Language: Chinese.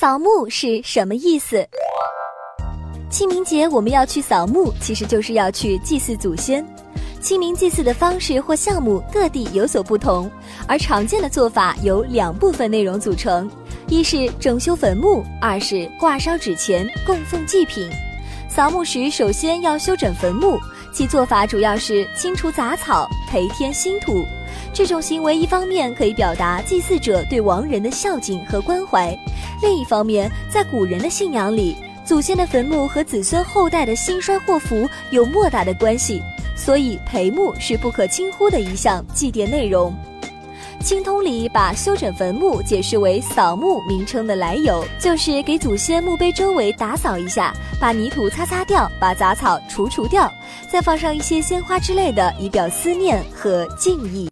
扫墓是什么意思？清明节我们要去扫墓，其实就是要去祭祀祖先。清明祭祀的方式或项目各地有所不同，而常见的做法由两部分内容组成：一是整修坟墓，二是挂烧纸钱供奉祭品。扫墓时首先要修整坟墓，其做法主要是清除杂草，培添新土。这种行为一方面可以表达祭祀者对亡人的孝敬和关怀。另一方面，在古人的信仰里，祖先的坟墓和子孙后代的兴衰祸福有莫大的关系，所以陪墓是不可轻忽的一项祭奠内容。清通里把修整坟墓解释为扫墓名称的来由，就是给祖先墓碑周围打扫一下，把泥土擦擦掉，把杂草除除掉，再放上一些鲜花之类的，以表思念和敬意。